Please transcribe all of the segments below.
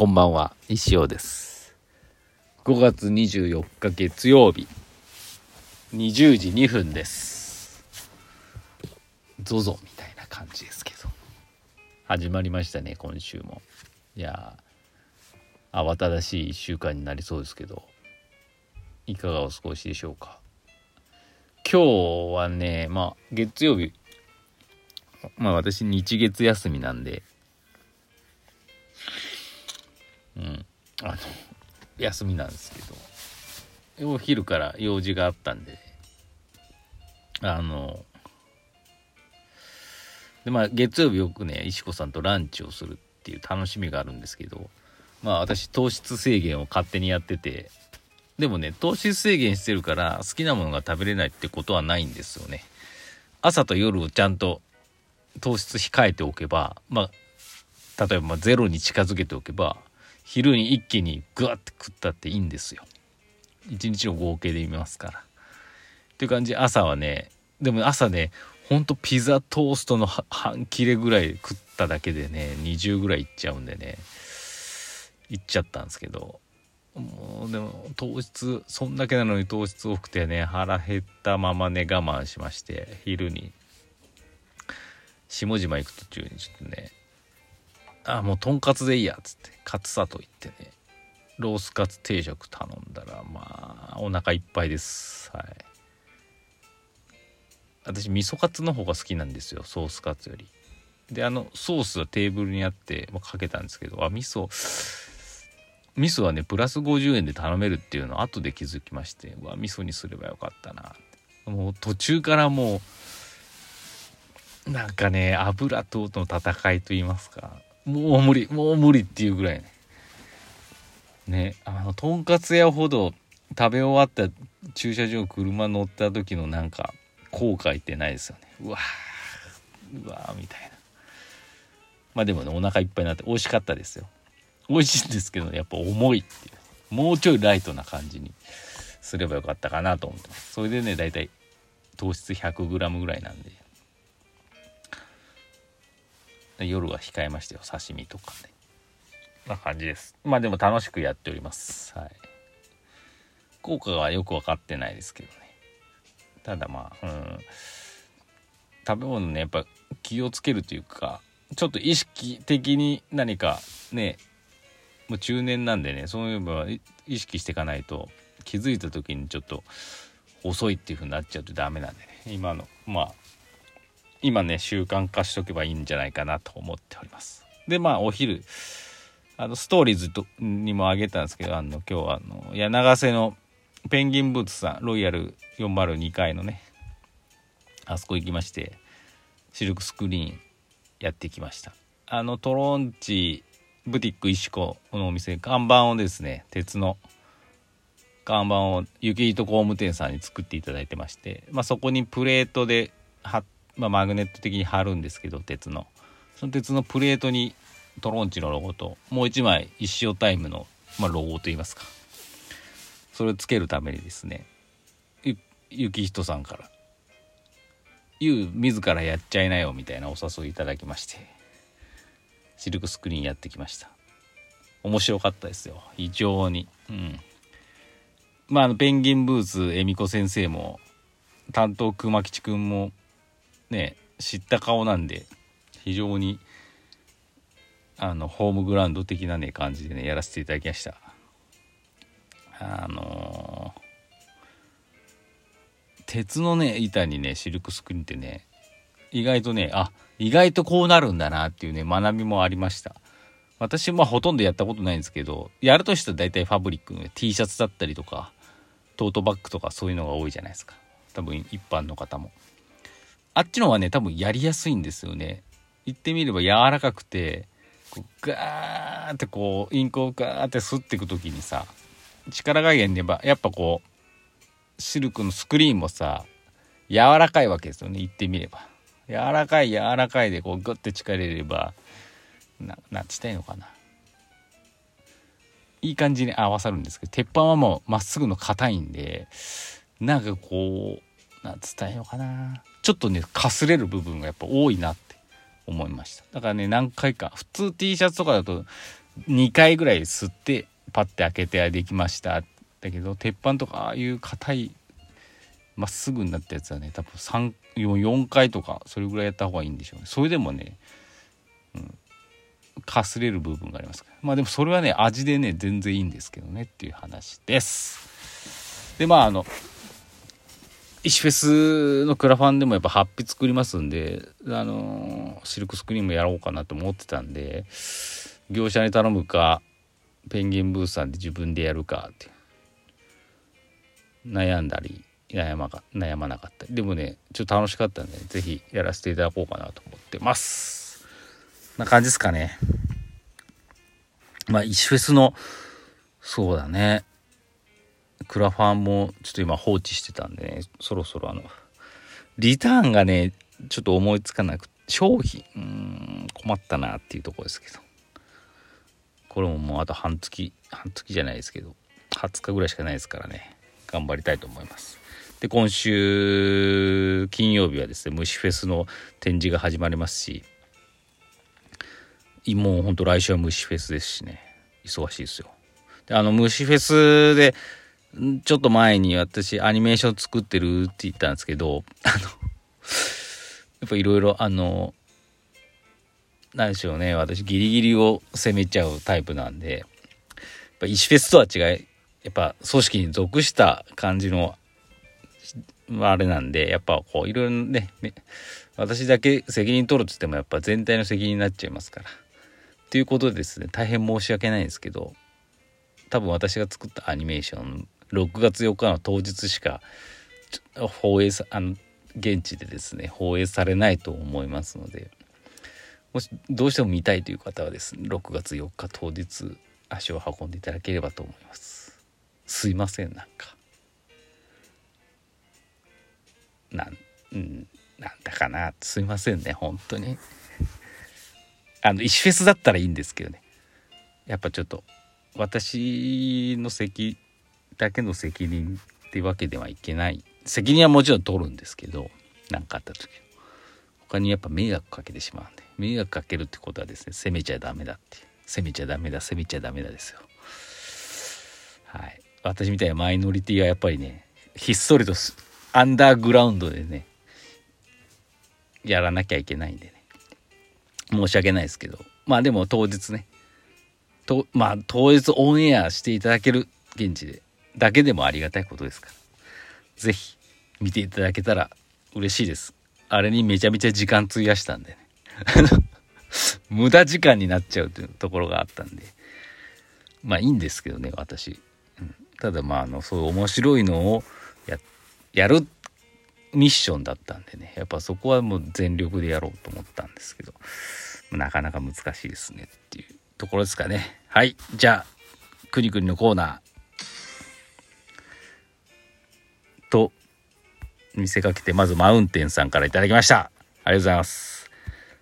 こんばんは、石尾です。5月24日月曜日、20時2分です。ゾゾみたいな感じですけど。始まりましたね、今週も。いやー、慌ただしい1週間になりそうですけど、いかがお過ごしでしょうか。今日はね、まあ、月曜日、まあ私日月休みなんで、あの休みなんですけどお昼から用事があったんであのでまあ月曜日よくね石子さんとランチをするっていう楽しみがあるんですけどまあ私糖質制限を勝手にやっててでもね糖質制限してるから好きなものが食べれないってことはないんですよね。朝と夜をちゃんと糖質控えておけばまあ例えばゼロに近づけておけば昼に一気にグワッて食ったっていいんですよ。一日の合計で見ますから。っていう感じ朝はねでも朝ねほんとピザトーストの半切れぐらい食っただけでね20ぐらいいっちゃうんでねいっちゃったんですけど。もうでも糖質そんだけなのに糖質多くてね腹減ったままね我慢しまして昼に下島行く途中にちょっとねあもうとんかつでいいやっつって。カツサと言ってね。ロースカツ定食頼んだらまあお腹いっぱいです。はい。私味噌カツの方が好きなんですよソースカツより。であのソースはテーブルにあって、まあ、かけたんですけどあ味噌味噌はねプラス50円で頼めるっていうのを後で気づきましてうわ味噌にすればよかったな。もう途中からもうなんかね油との戦いと言いますか。もう無理もう無理っていうぐらいね。ねあのとんかつ屋ほど食べ終わった駐車場車乗った時のなんか後悔ってないですよね。うわーうわーみたいな。まあでもねお腹いっぱいになって美味しかったですよ。美味しいんですけど、やっぱ重いっていう。もうちょいライトな感じにすればよかったかなと思ってます。それでねだいたい糖質 100g ぐらいなんで。夜は控えましたよ。刺身とかね。な感じです。まあでも楽しくやっております。はい。効果はよく分かってないですけどね。ただまあうん。食べ物ねやっぱ気をつけるというかちょっと意識的に何かねもう中年なんでねそういうのは意識していかないと気づいた時にちょっと遅いっていう風になっちゃうとダメなんでね。今のまあ今ね習慣化しとけばいいんじゃないかなと思っております。でまあお昼あのストーリーズとにもあげたんですけどあの今日はあの柳瀬のペンギンブーツさんロイヤル402階のねあそこ行きましてシルクスクリーンやってきました。あのトロンチブティック石子のお店看板をですね鉄の看板を雪糸工務店さんに作っていただいてまして、まあ、そこにプレートで貼ってまあ、マグネット的に貼るんですけど鉄の。その鉄のプレートにトロンチのロゴともう一枚一生タイムの、まあ、ロゴといいますか。それをつけるためにですね雪人さんから「ゆう自らやっちゃいなよ」みたいなお誘いいただきましてシルクスクリーンやってきました。面白かったですよ。非常に。うん。まあのペンギンブーツ恵美子先生も担当熊吉くんもね知った顔なんで非常にあのホームグラウンド的なね感じでねやらせていただきました。あのー、鉄のね板にねシルクスクリーンってね意外とねあ意外とこうなるんだなっていうね学びもありました。私もほとんどやったことないんですけどやるとしたら大体ファブリックの T シャツだったりとかトートバッグとかそういうのが多いじゃないですか。多分一般の方も。あっちの方はね多分やりやすいんですよね。言ってみれば柔らかくてこうガーってこうインクをガーって吸っていく時にさ力加減でやっぱこうシルクのスクリーンもさ柔らかいわけですよね言ってみれば。柔らかい柔らかいでこうグッて力入れればななんて言ったいのかな。いい感じに合わさるんですけど鉄板はもうまっすぐの硬いんでなんかこうなんつったらいいのかな。ちょっとねかすれる部分がやっぱ多いなって思いました。だからね何回か普通 T シャツとかだと2回ぐらい吸ってパッて開けてできました。だけど鉄板とかああいう硬いまっすぐになったやつはね多分344回とかそれぐらいやった方がいいんでしょうね。それでもね、うん、かすれる部分がありますから。まあでもそれはね味でね全然いいんですけどねっていう話です。でまああの石フェスのクラファンでもやっぱハッピー作りますんであのシルクスクリーンもやろうかなと思ってたんで業者に頼むかペンギンブースさんで自分でやるかって悩んだり悩まか悩まなかったり。でもねちょっと楽しかったんで是非やらせていただこうかなと思ってます。な感じですかね。まあ石フェスのそうだね。クラファンもちょっと今放置してたんでねそろそろあのリターンがねちょっと思いつかなく商品うん困ったなっていうとこですけど。これももうあと半月半月じゃないですけど20日ぐらいしかないですからね。頑張りたいと思います。で今週金曜日はですね虫フェスの展示が始まりますしもうほんと来週は虫フェスですしね。忙しいですよ。であの虫フェスでちょっと前に私アニメーション作ってるって言ったんですけどあのやっぱいろいろあの何でしょうね私ギリギリを攻めちゃうタイプなんでやっぱ石フェスとは違いやっぱ組織に属した感じのあれなんでやっぱこういろいろね私だけ責任取るっつってもやっぱ全体の責任になっちゃいますから。ということでですね大変申し訳ないんですけど多分私が作ったアニメーション6月4日の当日しか放映さあの現地でですね放映されないと思いますのでもしどうしても見たいという方はですね6月4日当日足を運んでいただければと思います。すいませんなんか。なん、うん、なんだかな。すいませんね本当に。あの石フェスだったらいいんですけどね。やっぱちょっと私の責だけの責任ってわけではいけない。責任はもちろん取るんですけど何かあった時。他にやっぱ迷惑かけてしまうんで。迷惑かけるってことはですね責めちゃダメだって責めちゃダメだ責めちゃダメだですよ。はい。私みたいなマイノリティはやっぱりねひっそりとアンダーグラウンドでねやらなきゃいけないんでね。申し訳ないですけど。まあでも当日ね。とまあ当日オンエアしていただける現地で。だけでもありがたいことですから。是非見ていただけたら嬉しいです。あれにめちゃめちゃ時間費やしたんでね。無駄時間になっちゃうというところがあったんで。まあいいんですけどね私、うん、ただまああのそういう面白いのをややるミッションだったんでね。やっぱそこはもう全力でやろうと思ったんですけど。なかなか難しいですねっていうところですかね。はい。じゃあくにくにのコーナー。と見せかけてまずマウンテンさんから頂きました。ありがとうございます。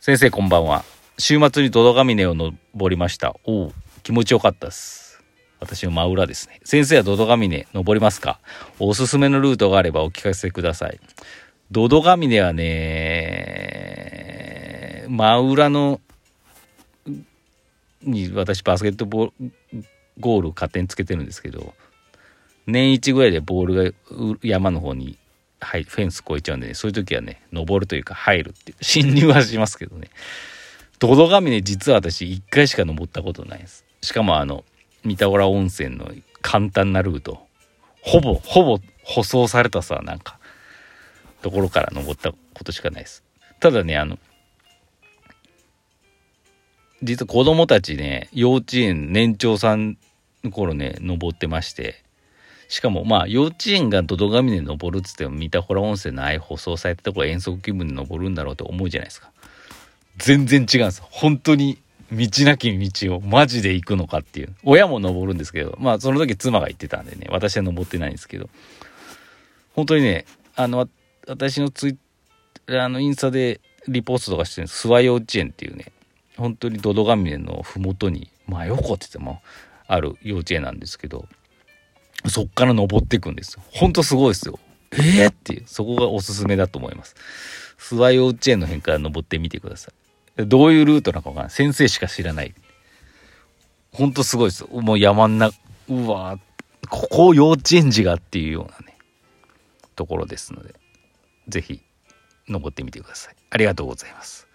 先生こんばんは。週末にドドガミネを登りました。おお気持ちよかったです。私の真裏ですね。先生はドドガミネ登りますか？おすすめのルートがあればお聞かせください。ドドガミネはね、真裏の、に私バスケットボール、ゴールを勝手につけてるんですけど、年一ぐらいでボールが山の方に、はい、フェンス越えちゃうんでね、そういう時はね、登るというか入るっていう、侵入はしますけどね。ドドガミネ実は私1回しか登ったことないです。しかもあの、三田浦温泉の簡単なルートほぼほぼ舗装されたさなんかところから登ったことしかないですただねあの実は子供たちね幼稚園年長さんの頃ね登ってましてしかもまあ幼稚園がドドガミで登るっつっても三田浦温泉のあいう舗装されたところ遠足気分で登るんだろうと思うじゃないですか。全然違うんです本当に道なき道をマジで行くのかっていう。親も登るんですけど、まあその時妻が行ってたんでね、私は登ってないんですけど、本当にね、あの、私のツイあの、インスタでリポートとかしてる諏訪幼稚園っていうね、本当にドドガミネの麓に、まあ横って言ってもある幼稚園なんですけど、そっから登っていくんですよ。ほんとすごいですよ。えー、っていう、そこがおすすめだと思います。諏訪幼稚園の辺から登ってみてください。どういうルートなのかが先生しか知らない。ほんとすごいですもう山んなうわここ幼稚園児がっていうようなねところですので是非登ってみてくださいありがとうございます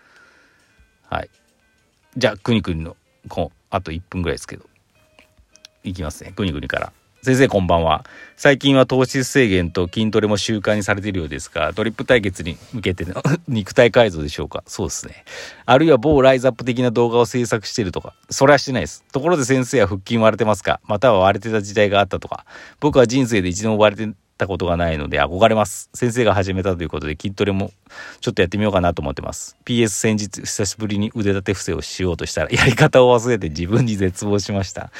はいじゃあくにくにのこあと1分ぐらいですけどいきますねくにくにから先生こんばんは。最近は糖質制限と筋トレも習慣にされているようですがトリップ対決に向けての 肉体改造でしょうか？そうですね。あるいは某ライズアップ的な動画を制作しているとか。それはしてないです。ところで先生は腹筋割れてますか？または割れてた時代があったとか。僕は人生で一度も割れてたことがないので憧れます。先生が始めたということで筋トレもちょっとやってみようかなと思ってます。PS 先日久しぶりに腕立て伏せをしようとしたらやり方を忘れて自分に絶望しました。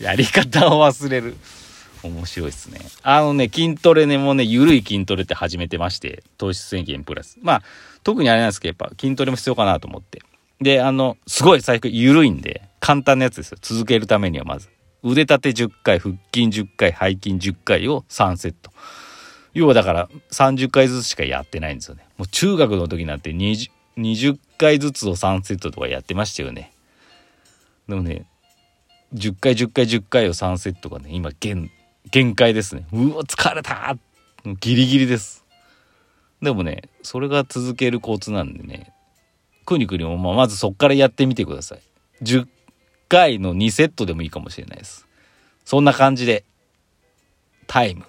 やり方を忘れる面白いですね。あのね、筋トレね、もうね、ゆるい筋トレって始めてまして、糖質制限プラス。まあ、特にあれなんですけど、やっぱ筋トレも必要かなと思って。で、あの、すごい最初ゆるいんで、簡単なやつですよ。続けるためにはまず。腕立て10回、腹筋10回、背筋10回を3セット。要はだから30回ずつしかやってないんですよね。もう中学の時なんて 20, 20回ずつを3セットとかやってましたよね。でもね、10回10回10回を3セットがね、今限、限界ですね。うわ、疲れたギリギリです。でもね、それが続けるコツなんでね、くにくにもまあまずそっからやってみてください。10回の2セットでもいいかもしれないです。そんな感じで、タイム